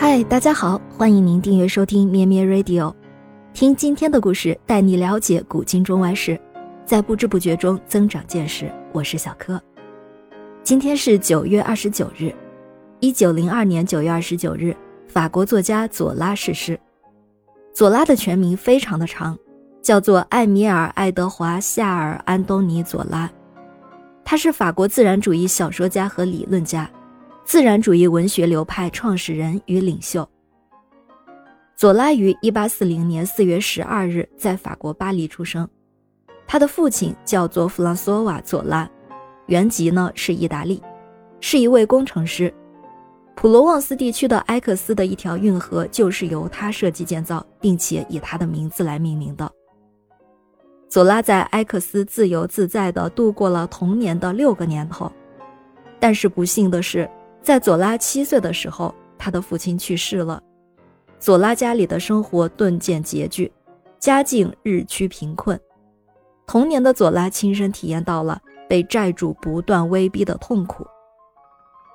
嗨，大家好，欢迎您订阅收听咩咩 Radio，听今天的故事，带你了解古今中外事，在不知不觉中增长见识。我是小柯。今天是九月二十九日，一九零二年九月二十九日，法国作家左拉逝世。左拉的全名非常的长，叫做艾米尔·爱德华·夏尔·安东尼·左拉，他是法国自然主义小说家和理论家。自然主义文学流派创始人与领袖左拉于一八四零年四月十二日在法国巴黎出生，他的父亲叫做弗朗索瓦·左拉，原籍呢是意大利，是一位工程师。普罗旺斯地区的埃克斯的一条运河就是由他设计建造，并且以他的名字来命名的。左拉在埃克斯自由自在地度过了童年的六个年头，但是不幸的是。在左拉七岁的时候，他的父亲去世了，左拉家里的生活顿见拮据，家境日趋贫困。童年的左拉亲身体验到了被债主不断威逼的痛苦。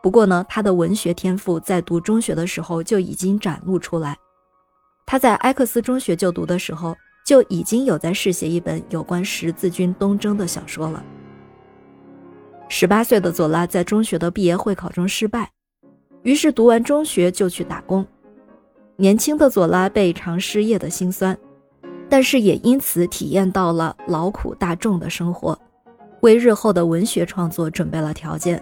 不过呢，他的文学天赋在读中学的时候就已经展露出来。他在埃克斯中学就读的时候，就已经有在试写一本有关十字军东征的小说了。十八岁的左拉在中学的毕业会考中失败，于是读完中学就去打工。年轻的左拉倍尝失业的辛酸，但是也因此体验到了劳苦大众的生活，为日后的文学创作准备了条件。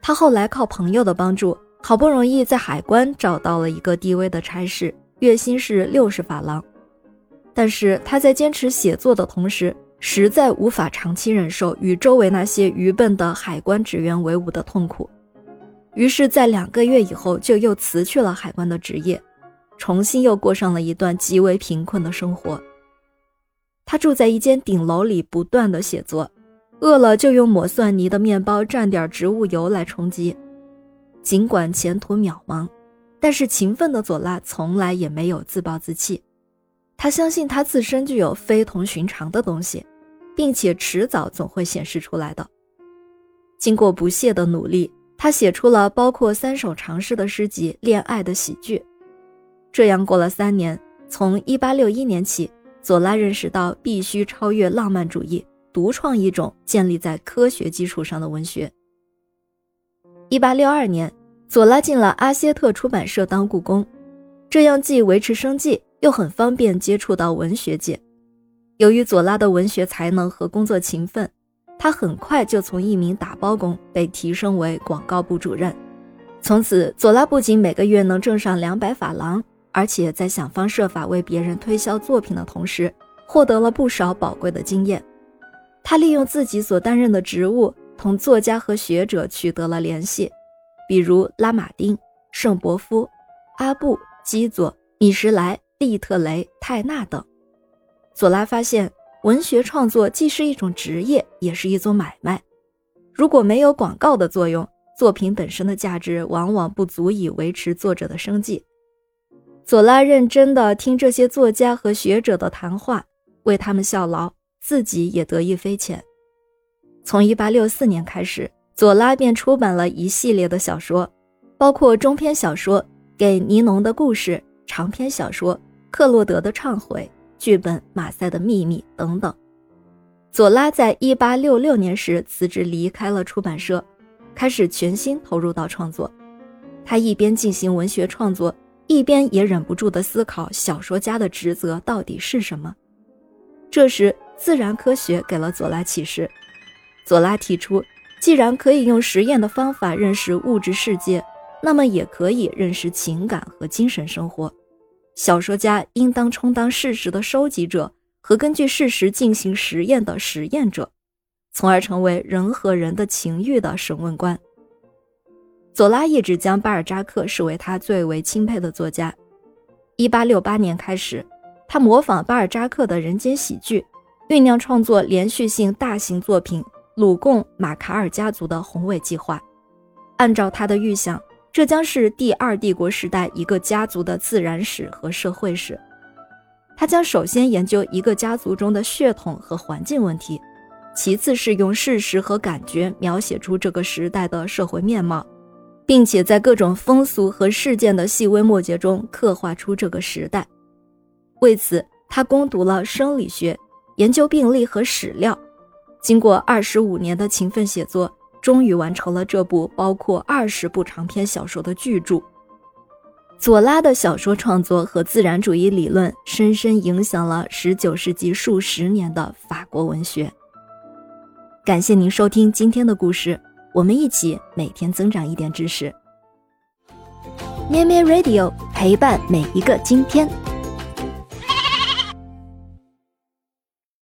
他后来靠朋友的帮助，好不容易在海关找到了一个低微的差事，月薪是六十法郎。但是他在坚持写作的同时，实在无法长期忍受与周围那些愚笨的海关职员为伍的痛苦，于是，在两个月以后，就又辞去了海关的职业，重新又过上了一段极为贫困的生活。他住在一间顶楼里，不断的写作，饿了就用抹蒜泥的面包蘸点植物油来充饥。尽管前途渺茫，但是勤奋的左拉从来也没有自暴自弃，他相信他自身具有非同寻常的东西。并且迟早总会显示出来的。经过不懈的努力，他写出了包括三首长诗的诗集《恋爱的喜剧》。这样过了三年，从1861年起，左拉认识到必须超越浪漫主义，独创一种建立在科学基础上的文学。1862年，左拉进了阿歇特出版社当雇工，这样既维持生计，又很方便接触到文学界。由于左拉的文学才能和工作勤奋，他很快就从一名打包工被提升为广告部主任。从此，左拉不仅每个月能挣上两百法郎，而且在想方设法为别人推销作品的同时，获得了不少宝贵的经验。他利用自己所担任的职务，同作家和学者取得了联系，比如拉马丁、圣伯夫、阿布、基佐、米什莱、利特雷、泰纳等。左拉发现，文学创作既是一种职业，也是一种买卖。如果没有广告的作用，作品本身的价值往往不足以维持作者的生计。左拉认真地听这些作家和学者的谈话，为他们效劳，自己也得益匪浅。从1864年开始，左拉便出版了一系列的小说，包括中篇小说《给尼农的故事》，长篇小说《克洛德的忏悔》。剧本《马赛的秘密》等等。左拉在一八六六年时辞职离开了出版社，开始全心投入到创作。他一边进行文学创作，一边也忍不住地思考小说家的职责到底是什么。这时，自然科学给了左拉启示。左拉提出，既然可以用实验的方法认识物质世界，那么也可以认识情感和精神生活。小说家应当充当事实的收集者和根据事实进行实验的实验者，从而成为人和人的情欲的审问官。左拉一直将巴尔扎克视为他最为钦佩的作家。1868年开始，他模仿巴尔扎克的人间喜剧，酝酿创作连续性大型作品《鲁贡马卡尔家族的宏伟计划》。按照他的预想。这将是第二帝国时代一个家族的自然史和社会史。他将首先研究一个家族中的血统和环境问题，其次是用事实和感觉描写出这个时代的社会面貌，并且在各种风俗和事件的细微末节中刻画出这个时代。为此，他攻读了生理学，研究病例和史料。经过二十五年的勤奋写作，终于完成了这部包括二十部长篇小说的巨著。左拉的小说创作和自然主义理论深深影响了十九世纪数十年的法国文学。感谢您收听今天的故事，我们一起每天增长一点知识。咩咩 Radio 陪伴每一个今天。